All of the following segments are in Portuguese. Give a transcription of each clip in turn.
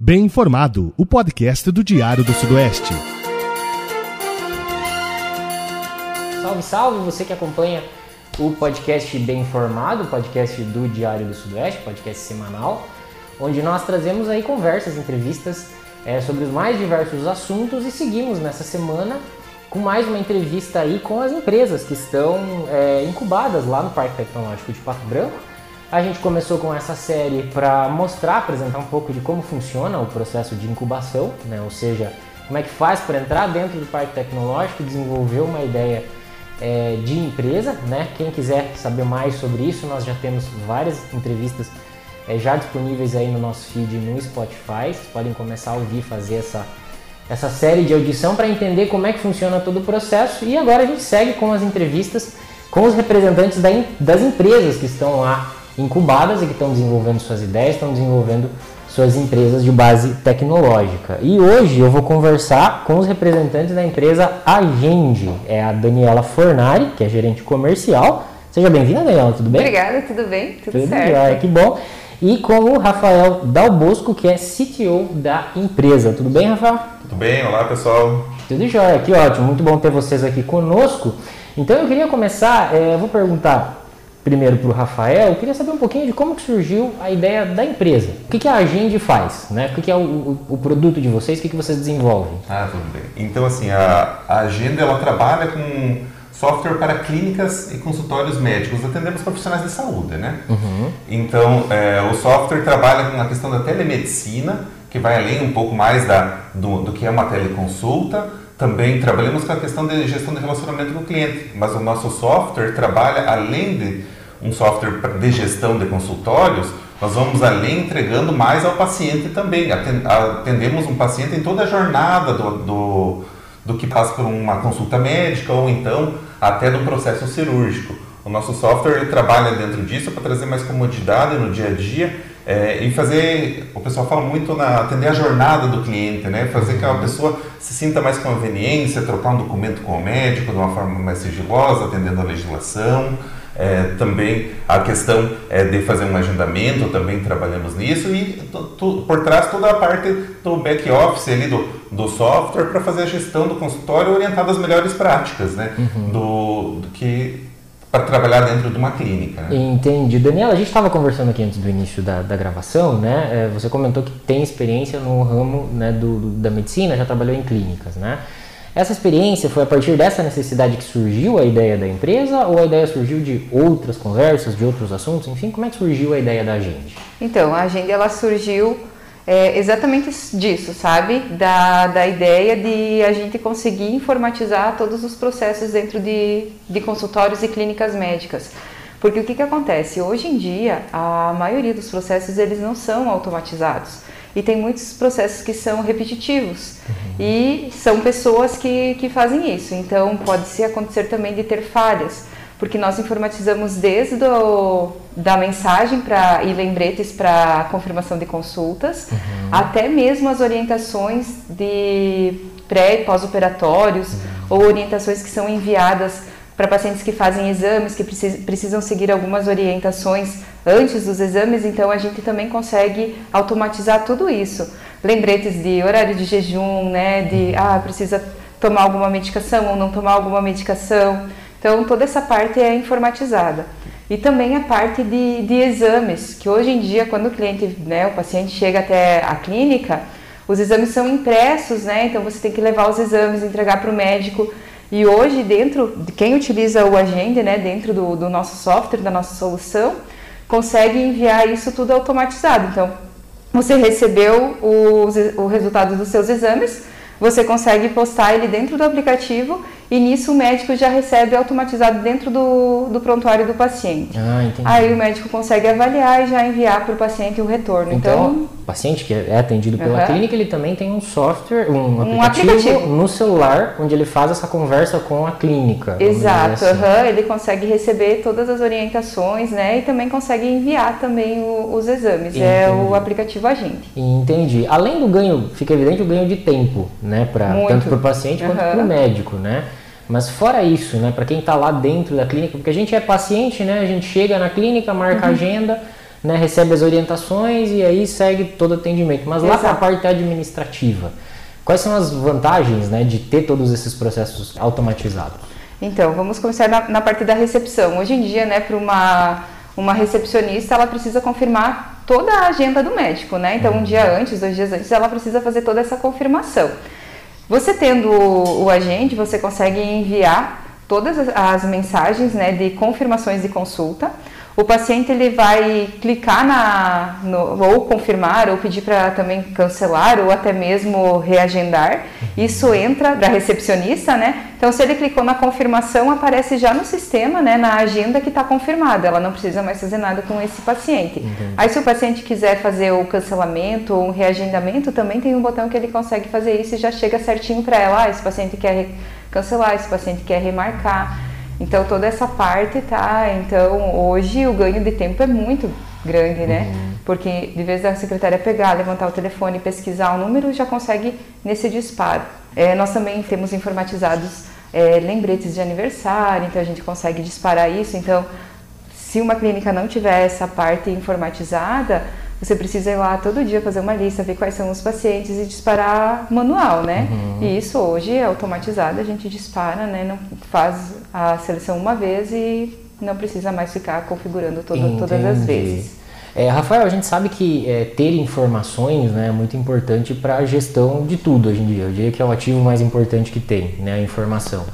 Bem Informado, o podcast do Diário do Sudoeste. Salve, salve, você que acompanha o podcast Bem Informado, podcast do Diário do Sudoeste, podcast semanal, onde nós trazemos aí conversas, entrevistas é, sobre os mais diversos assuntos e seguimos nessa semana com mais uma entrevista aí com as empresas que estão é, incubadas lá no Parque Tecnológico de Pato Branco a gente começou com essa série para mostrar, apresentar um pouco de como funciona o processo de incubação, né? ou seja, como é que faz para entrar dentro do parque tecnológico, desenvolver uma ideia é, de empresa. Né? Quem quiser saber mais sobre isso, nós já temos várias entrevistas é, já disponíveis aí no nosso feed no Spotify. Vocês podem começar a ouvir, fazer essa, essa série de audição para entender como é que funciona todo o processo. E agora a gente segue com as entrevistas com os representantes da, das empresas que estão lá incubadas e que estão desenvolvendo suas ideias, estão desenvolvendo suas empresas de base tecnológica. E hoje eu vou conversar com os representantes da empresa Agende. É a Daniela Fornari, que é gerente comercial. Seja bem-vinda, Daniela, tudo bem? Obrigada, tudo bem? Tudo, tudo certo. Jóia, que bom. E com o Rafael Dalbosco, que é CTO da empresa. Tudo bem, Rafael? Tudo bem, olá pessoal. Tudo jóia, que ótimo, muito bom ter vocês aqui conosco. Então eu queria começar, é, eu vou perguntar primeiro para o Rafael, eu queria saber um pouquinho de como que surgiu a ideia da empresa. O que, que a Agende faz? Né? O que, que é o, o, o, produto de vocês? O que, que vocês desenvolvem? Ah, tudo bem. Então, assim, a, a Agenda ela trabalha com software para clínicas e consultórios médicos. Atendemos profissionais de saúde, né? Uhum. Então, é, o software trabalha com a questão da telemedicina, que vai além um pouco mais da, do, do que é uma teleconsulta, também trabalhamos com a questão de gestão de relacionamento com o cliente, mas o nosso software trabalha além de um software de gestão de consultórios, nós vamos além entregando mais ao paciente também. Atendemos um paciente em toda a jornada do, do, do que passa por uma consulta médica ou então até do processo cirúrgico. O nosso software trabalha dentro disso para trazer mais comodidade no dia a dia é, e fazer, o pessoal fala muito na atender a jornada do cliente, né? Fazer que a pessoa se sinta mais conveniência, trocar um documento com o médico de uma forma mais sigilosa, atendendo a legislação. É, também a questão é, de fazer um agendamento, também trabalhamos nisso e por trás toda a parte do back office ali do, do software para fazer a gestão do consultório orientada às melhores práticas, né? Uhum. Do, do que para trabalhar dentro de uma clínica. Né? Entendi. Daniela, a gente estava conversando aqui antes do início da, da gravação, né? É, você comentou que tem experiência no ramo né, do, do, da medicina, já trabalhou em clínicas, né? Essa experiência foi a partir dessa necessidade que surgiu a ideia da empresa ou a ideia surgiu de outras conversas, de outros assuntos? Enfim, como é que surgiu a ideia da Agende? Então, a Agende ela surgiu é, exatamente disso, sabe? Da, da ideia de a gente conseguir informatizar todos os processos dentro de, de consultórios e clínicas médicas. Porque o que, que acontece? Hoje em dia, a maioria dos processos eles não são automatizados. E tem muitos processos que são repetitivos. Uhum. E são pessoas que, que fazem isso. Então, pode se acontecer também de ter falhas porque nós informatizamos desde do, da mensagem para e lembretes para confirmação de consultas, uhum. até mesmo as orientações de pré e pós-operatórios uhum. ou orientações que são enviadas para pacientes que fazem exames, que precisam seguir algumas orientações antes dos exames, então a gente também consegue automatizar tudo isso. Lembretes de horário de jejum, né, de uhum. ah, precisa tomar alguma medicação ou não tomar alguma medicação. Então, toda essa parte é informatizada. E também a parte de, de exames, que hoje em dia, quando o cliente, né, o paciente chega até a clínica, os exames são impressos, né? Então você tem que levar os exames, entregar para o médico. E hoje, dentro de quem utiliza o Agenda, né, dentro do, do nosso software, da nossa solução, consegue enviar isso tudo automatizado. Então, você recebeu os, o resultado dos seus exames, você consegue postar ele dentro do aplicativo e nisso o médico já recebe automatizado dentro do, do prontuário do paciente. Ah, entendi. Aí o médico consegue avaliar e já enviar para o paciente o retorno. Então, então, o paciente que é atendido pela clínica, ele também tem um software, um aplicativo, um aplicativo, no celular, onde ele faz essa conversa com a clínica. Exato, assim. ele consegue receber todas as orientações, né? E também consegue enviar também o, os exames. Entendi. É o aplicativo Agente. Entendi. Além do ganho, fica evidente o ganho de tempo, né? Pra, tanto para o paciente quanto para o médico, né? Mas fora isso, né, para quem está lá dentro da clínica, porque a gente é paciente, né, a gente chega na clínica, marca uhum. a agenda, né, recebe as orientações e aí segue todo o atendimento. Mas lá para a Exato. parte administrativa, quais são as vantagens né, de ter todos esses processos automatizados? Então, vamos começar na, na parte da recepção. Hoje em dia, né, para uma, uma recepcionista, ela precisa confirmar toda a agenda do médico, né? Então, um dia antes, dois dias antes, ela precisa fazer toda essa confirmação. Você tendo o, o agente, você consegue enviar todas as, mensagens, né, de confirmações de consulta. O paciente ele vai clicar na no, ou confirmar ou pedir para também cancelar ou até mesmo reagendar. Isso entra da recepcionista, né? Então se ele clicou na confirmação aparece já no sistema, né, na agenda que está confirmada. Ela não precisa mais fazer nada com esse paciente. Aí se o paciente quiser fazer o cancelamento ou um reagendamento, também tem um botão que ele consegue fazer isso e já chega certinho para ela. Ah, esse paciente quer cancelar, esse paciente quer remarcar. Então toda essa parte tá. Então hoje o ganho de tempo é muito grande, né? Porque de vez da secretária pegar, levantar o telefone, pesquisar o número, já consegue nesse disparo. É, nós também temos informatizados é, lembretes de aniversário, então a gente consegue disparar isso. Então, se uma clínica não tiver essa parte informatizada, você precisa ir lá todo dia fazer uma lista, ver quais são os pacientes e disparar manual, né? E isso hoje é automatizado, a gente dispara, né? Não faz a seleção uma vez e não precisa mais ficar configurando todo- todas as vezes. É, Rafael, a gente sabe que é, ter informações né, é muito importante para a gestão de tudo hoje em dia. Eu diria que é o ativo mais importante que tem, né, a informação.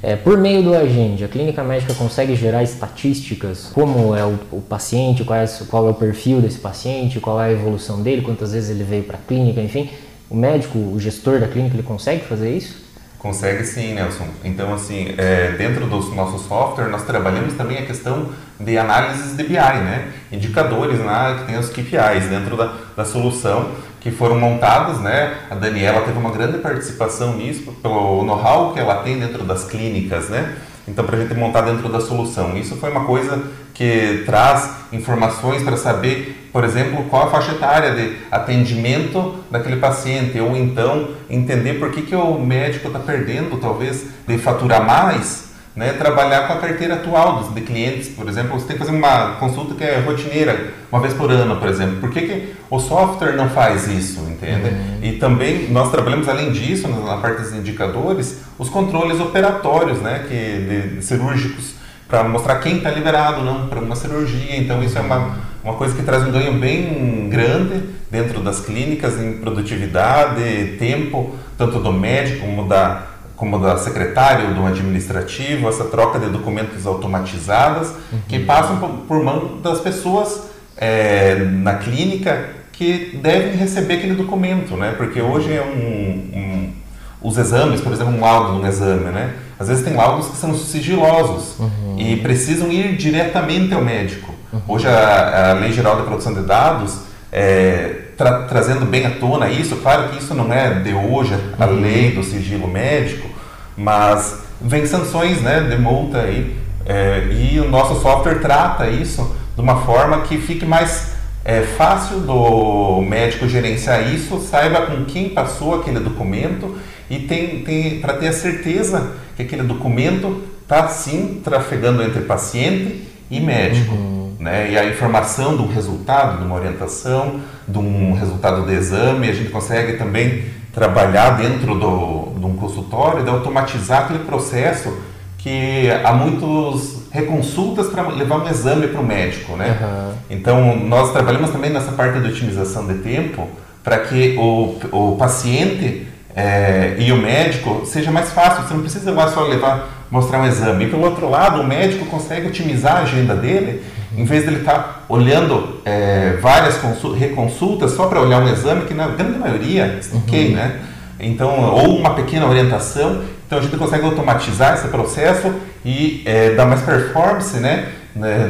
É, por meio do agente, a clínica médica consegue gerar estatísticas, como é o, o paciente, qual é, qual é o perfil desse paciente, qual é a evolução dele, quantas vezes ele veio para a clínica, enfim. O médico, o gestor da clínica, ele consegue fazer isso? Consegue sim, Nelson. Então, assim, é, dentro do nosso software, nós trabalhamos também a questão de análises de BI, né? Indicadores lá que tem os KPIs dentro da, da solução que foram montados, né? A Daniela teve uma grande participação nisso, pelo know-how que ela tem dentro das clínicas, né? Então, para a gente montar dentro da solução. Isso foi uma coisa que traz informações para saber, por exemplo, qual a faixa etária de atendimento daquele paciente, ou então entender por que, que o médico está perdendo, talvez, de faturar mais, né? trabalhar com a carteira atual dos, de clientes. Por exemplo, você tem que fazer uma consulta que é rotineira, uma vez por ano, por exemplo. Por que, que o software não faz isso, entende? E também nós trabalhamos, além disso, na parte dos indicadores, os controles operatórios, né? que, de cirúrgicos, para mostrar quem está liberado não para uma cirurgia. Então isso é uma, uma coisa que traz um ganho bem grande dentro das clínicas em produtividade, tempo, tanto do médico como da como da secretária ou do administrativo, essa troca de documentos automatizadas que passam por, por mão das pessoas é, na clínica que devem receber aquele documento, né? Porque hoje é um, um os exames, por exemplo, um laudo de um exame, né? Às vezes tem laudos que são sigilosos e precisam ir diretamente ao médico. Hoje a, a Lei Geral de Proteção de Dados é, tra- trazendo bem à tona isso, claro que isso não é de hoje a lei do sigilo médico, mas vem sanções, né, de multa aí é, e o nosso software trata isso de uma forma que fique mais é fácil do médico gerenciar isso, saiba com quem passou aquele documento e tem, tem para ter a certeza que aquele documento está sim trafegando entre paciente e médico. Né? E a informação do resultado, de uma orientação, de um resultado do exame, a gente consegue também trabalhar dentro do, de um consultório, de automatizar aquele processo que há muitos reconsultas para levar um exame para o médico, né? Aham. Então, nós trabalhamos também nessa parte de otimização de tempo para que o, o paciente eh, e o médico seja mais fácil. Você não precisa lá só levar, mostrar um exame. E pelo outro lado, o médico consegue otimizar a agenda dele, em vez de ele estar olhando eh, várias consul- reconsultas só para olhar um exame, que na grande maioria, ok, né? Então, ou uma pequena orientação. Então, a gente consegue automatizar esse processo e eh, dar mais performance, né?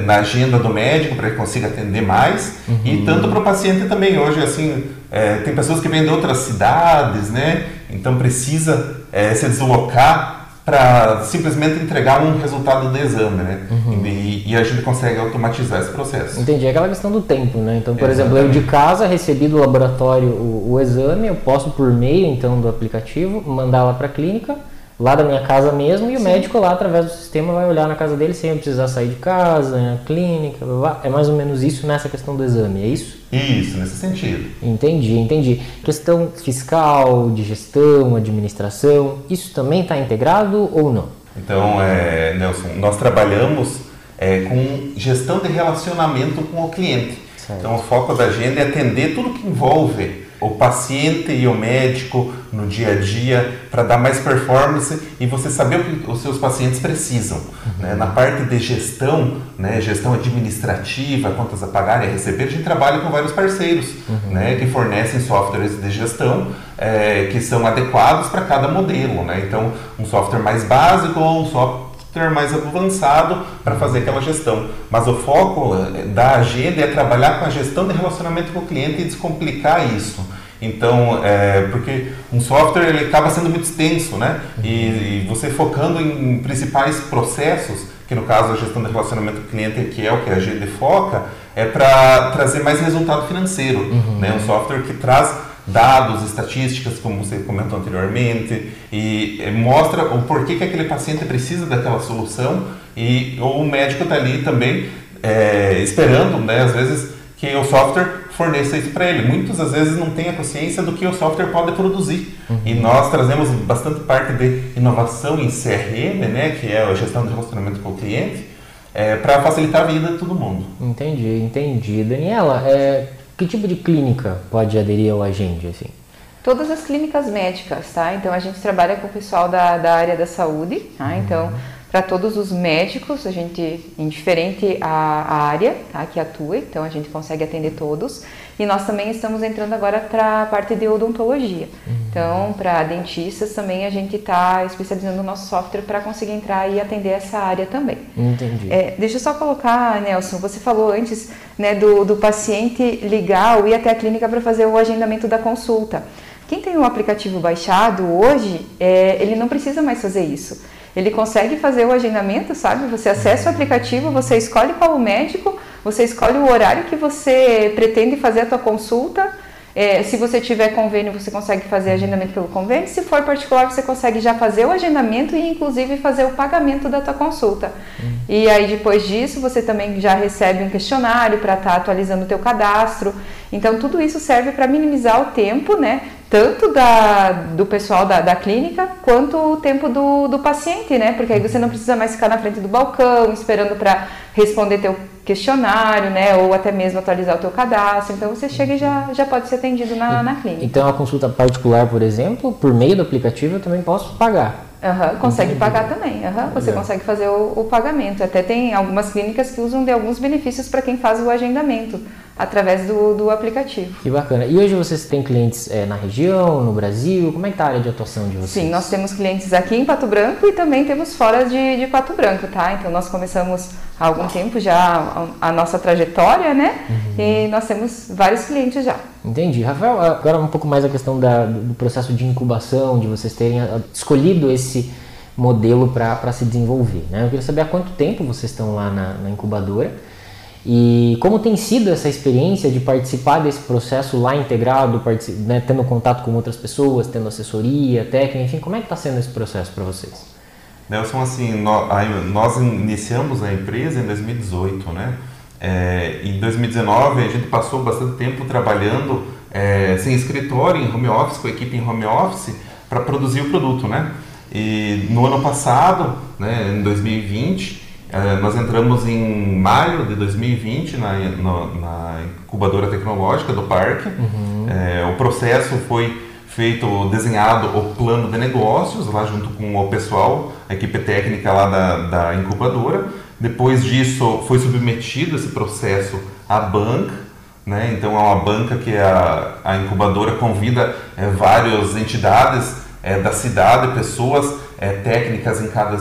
Na agenda do médico para que consiga atender mais e tanto para o paciente também. Hoje, assim, eh, tem pessoas que vêm de outras cidades, né? Então, precisa eh, se deslocar para simplesmente entregar um resultado do exame, né? E, e a gente consegue automatizar esse processo. Entendi, é aquela questão do tempo, né? Então, por exemplo, eu de casa recebi do laboratório o, o exame, eu posso por meio então do aplicativo mandar lá para a clínica, lá da minha casa mesmo e o médico lá através do sistema vai olhar na casa dele sem eu precisar sair de casa, na clínica, blá, blá. é mais ou menos isso nessa questão do exame, é isso? Isso, nesse sentido. Entendi, entendi. Questão fiscal, de gestão, administração, isso também está integrado ou não? Então, é, Nelson, nós trabalhamos é, com gestão de relacionamento com o cliente. Certo. Então, o foco da agenda é atender tudo que envolve o paciente e o médico no dia a dia para dar mais performance e você saber o que os seus pacientes precisam. Né? Na parte de gestão, né, gestão administrativa, contas a pagar e a receber, a gente trabalha com vários parceiros né, que fornecem softwares de gestão é, que são adequados para cada modelo. Né? Então, um software mais básico ou um software mais avançado para fazer aquela gestão. Mas o foco eh, da agenda é trabalhar com a gestão de relacionamento com o cliente e descomplicar isso. Então, é, porque um software ele acaba sendo muito extenso, né? E, e, você focando em principais processos, que no caso a gestão de relacionamento com o cliente, que é o que a agenda foca, é para trazer mais resultado financeiro. Uhum. Né? Um software que traz dados, estatísticas, como você comentou anteriormente, e mostra o porquê que aquele paciente precisa daquela solução e o médico está ali também é, esperando, né, às vezes, que o software forneça isso para ele. Muitas às vezes não tem a consciência do que o software pode produzir. Uhum. E nós trazemos bastante parte de inovação em CRM, né, que é a gestão de relacionamento com o cliente, é, para facilitar a vida de todo mundo. Entendi, entendi. Daniela, é, que tipo de clínica pode aderir ao Agende, assim? Todas as clínicas médicas, tá? Então a gente trabalha com o pessoal da, da área da saúde, tá? Uhum. Então para todos os médicos, a gente, indiferente a, área tá, que atua, então a gente consegue atender todos. E nós também estamos entrando agora para a parte de odontologia. Uhum. Então, para dentistas também a gente está especializando o nosso software para conseguir entrar e atender essa área também. Entendi. É, deixa eu só colocar, Nelson, você falou antes né, do, do paciente ligar ou ir até a clínica para fazer o agendamento da consulta. Quem tem o aplicativo baixado hoje, é, ele não precisa mais fazer isso. Ele consegue fazer o agendamento, sabe? Você acessa o aplicativo, você escolhe qual o médico, você escolhe o horário que você pretende fazer a tua consulta. É, se você tiver convênio, você consegue fazer agendamento pelo convênio. Se for particular, você consegue já fazer o agendamento e inclusive fazer o pagamento da tua consulta. Uhum. E aí depois disso, você também já recebe um questionário para estar tá atualizando o teu cadastro. Então tudo isso serve para minimizar o tempo, né? Tanto da, do pessoal da, da clínica quanto o tempo do, do paciente, né? Porque aí você não precisa mais ficar na frente do balcão esperando para responder teu questionário, né? Ou até mesmo atualizar o teu cadastro. Então você chega e já, já pode ser atendido na, na clínica. Então a consulta particular, por exemplo, por meio do aplicativo eu também posso pagar. Uhum, consegue Entendi. pagar também. Uhum, você consegue fazer o, o, pagamento. Até tem algumas clínicas que usam de alguns benefícios para quem faz o agendamento através do, do aplicativo. Que bacana. E hoje vocês têm clientes é, na região, no Brasil? Como é que está a área de atuação de vocês? Sim, nós temos clientes aqui em Pato Branco e também temos fora de, de Pato Branco, tá? Então nós começamos há algum tempo já a, a nossa trajetória, né? Uhum. E nós temos vários clientes já. Entendi. Rafael, agora um pouco mais a questão da, do processo de incubação, de vocês terem escolhido esse modelo para se desenvolver. Né? Eu queria saber há quanto tempo vocês estão lá na, na incubadora e como tem sido essa experiência de participar desse processo lá integrado, né, tendo contato com outras pessoas, tendo assessoria, técnica, enfim, como é que está sendo esse processo para vocês? Nelson, assim, nós iniciamos a empresa em 2018, né? É, em 2019 a gente passou bastante tempo trabalhando é, sem escritório, em home office, com a equipe em home office, para produzir o produto, né? E no ano passado, né, em 2020, é, nós entramos em maio de 2020 na, na, na incubadora tecnológica do parque. Uhum. É, o processo foi feito, desenhado o plano de negócios lá junto com o pessoal, a equipe técnica lá da, da incubadora. Depois disso foi submetido esse processo à banca, né? então é uma banca que a, a incubadora convida é, várias entidades é, da cidade, pessoas é, técnicas em cada,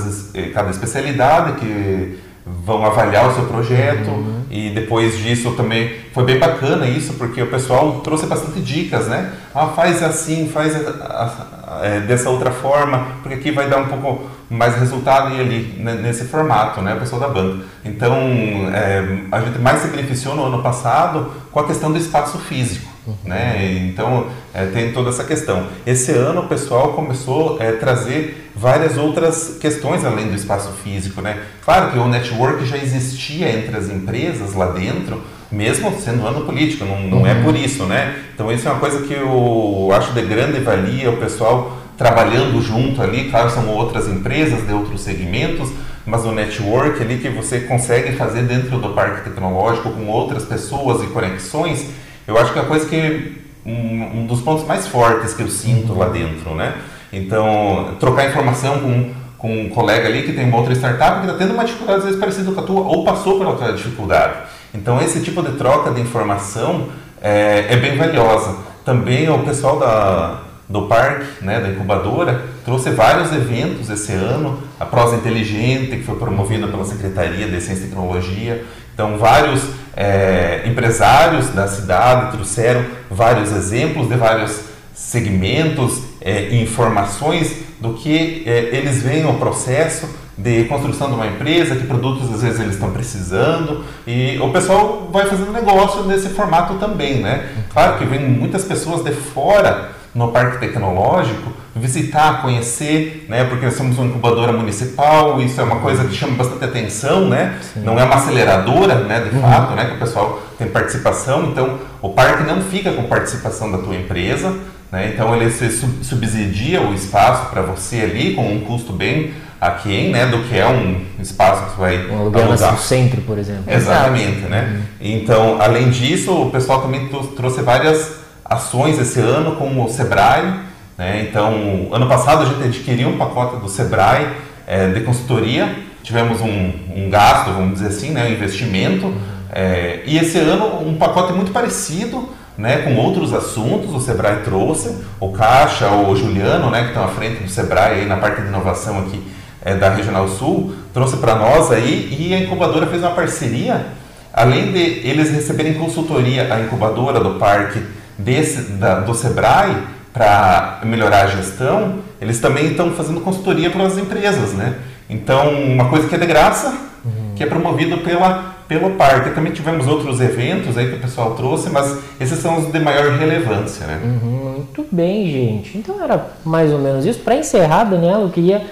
cada especialidade que vão avaliar o seu projeto uhum. e depois disso também foi bem bacana isso porque o pessoal trouxe bastante dicas, né? Ah, faz assim, faz a, a, a, é, dessa outra forma, porque aqui vai dar um pouco mais resultado e ali nesse formato, né? O pessoal da banca. Então é, a gente mais se beneficiou no ano passado com a questão do espaço físico. Né? Então é, tem toda essa questão. Esse ano o pessoal começou a é, trazer várias outras questões além do espaço físico. Né? Claro que o network já existia entre as empresas lá dentro, mesmo sendo ano político, não, não é uhum. é por isso. Né? Então isso é uma coisa que eu acho de grande valia, o pessoal trabalhando junto ali, claro, são outras empresas de outros segmentos, mas o network ali que você consegue fazer dentro do parque tecnológico com outras pessoas e conexões, eu acho que é a coisa que um, um dos pontos mais fortes que eu sinto lá dentro, né? Então, trocar informação com, com um colega ali que tem uma outra startup que está tendo uma dificuldade às vezes parecida com a tua ou passou por outra dificuldade. Então, esse tipo de troca de informação é, é bem valiosa. Também o pessoal da, do parque, né, da incubadora, trouxe vários eventos esse ano, a Prosa Inteligente, que foi promovida pela Secretaria de Ciência e Tecnologia. Então, vários é, empresários da cidade trouxeram vários exemplos de vários segmentos é, e informações do que é, eles veem o processo de construção de uma empresa, que produtos às vezes eles estão precisando e o pessoal vai fazendo negócio nesse formato também, né? Claro que vem muitas pessoas de fora no parque tecnológico, visitar, conhecer, né? Porque nós somos uma incubadora municipal, isso é uma coisa que chama bastante atenção, né? Sim. Não é uma aceleradora, né? De uhum. fato, né? Que o pessoal tem participação, então o parque não fica com participação da tua empresa, né? Então ele subsidia o espaço para você ali com um custo bem aquém, né? Do que é um espaço que você vai um lugar no centro, por exemplo. Exatamente, Exato. né? Uhum. Então, além disso, o pessoal também trouxe várias ações esse ano com o Sebrae. Né? Então, ano passado a gente adquiriu um pacote do Sebrae é, de consultoria, tivemos um, um, gasto, vamos dizer assim, né? um investimento. É, e esse ano um pacote muito parecido, né, com outros assuntos, o Sebrae trouxe, o Caixa, o Juliano, né, que estão à frente do Sebrae aí na parte de inovação aqui é, da Regional Sul, trouxe para nós aí e a incubadora fez uma parceria, além de eles receberem consultoria, a incubadora do parque desse, da, do Sebrae para melhorar a gestão, eles também estão fazendo consultoria para as empresas, né? Então, uma coisa que é de graça, uhum. que é promovido pela, pelo parque. Também tivemos outros eventos aí que o pessoal trouxe, mas esses são os de maior relevância, né? Uhum, muito bem, gente. Então era mais ou menos isso. Para encerrar, Daniela, eu queria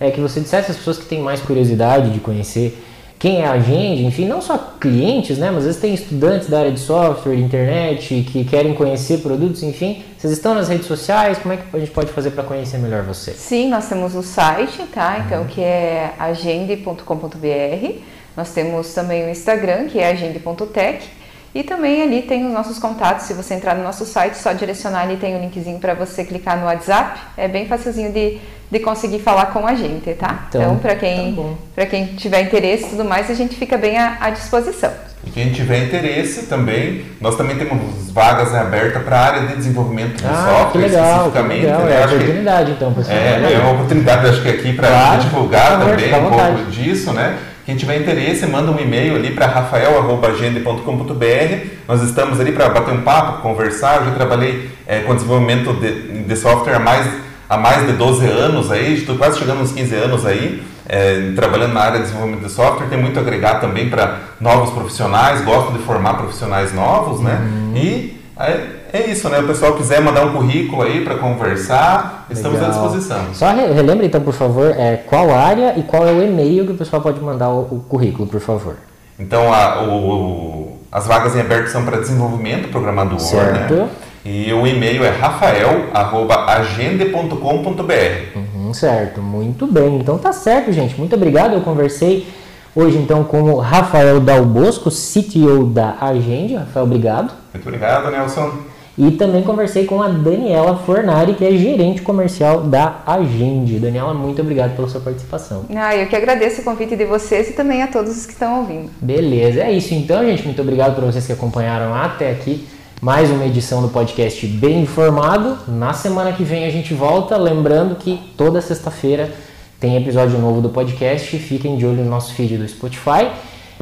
é, que você dissesse às pessoas que têm mais curiosidade de conhecer quem é a gente, enfim, não só clientes, né, mas às vezes tem estudantes da área de software, de internet, que querem conhecer produtos, enfim. Vocês estão nas redes sociais? Como é que a gente pode fazer para conhecer melhor você? Sim, nós temos o site, tá? Então, uhum. que é agende.com.br. Nós temos também o Instagram, que é agende.tech. E também ali tem os nossos contatos. Se você entrar no nosso site, só direcionar ali tem o um linkzinho para você clicar no WhatsApp. É bem facilzinho de, de conseguir falar com a gente, tá? Então, então para quem, tá quem tiver interesse e tudo mais, a gente fica bem à, à disposição. E quem tiver interesse também, nós também temos vagas abertas para a área de desenvolvimento de ah, software que legal, especificamente. Que legal. Né? É a oportunidade, que, então, pessoal. É, é uma oportunidade, acho que aqui para claro, divulgar também um pouco disso, né? Quem tiver interesse, manda um e-mail ali para rafael.agende.com.br. Nós estamos ali para bater um papo, conversar. Eu já trabalhei é, com desenvolvimento de, de, software há mais, há mais de 12 anos aí, estou quase chegando uns 15 anos aí, é, trabalhando na área de desenvolvimento de software. Tem muito a agregar também para novos profissionais, gosto de formar profissionais novos, né? Uhum. E é, é isso, né? O pessoal quiser mandar um currículo aí para conversar, estamos Legal. à disposição. Só relembra então, por favor, é, qual área e qual é o e-mail que o pessoal pode mandar o, o currículo, por favor. Então, a, o, as vagas em aberto são para desenvolvimento programador, né? certo. né? E o e-mail é rafael.agende.com.br. Uhum, certo, muito bem. Então tá certo, gente. Muito obrigado. Eu conversei hoje então com o Rafael Dalbosco, CTO da Agende. Rafael, obrigado. Muito obrigado, Nelson. E também conversei com a Daniela Fornari, que é gerente comercial da Agende. Daniela, muito obrigado pela sua participação. Ah, eu que agradeço o convite de vocês e também a todos os que estão ouvindo. Beleza, é isso então, gente. Muito obrigado para vocês que acompanharam até aqui. Mais uma edição do podcast Bem Informado. Na semana que vem a gente volta. Lembrando que toda sexta-feira tem episódio novo do podcast. Fiquem de olho no nosso feed do Spotify.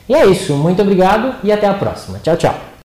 E é isso. Muito obrigado e até a próxima. Tchau, tchau.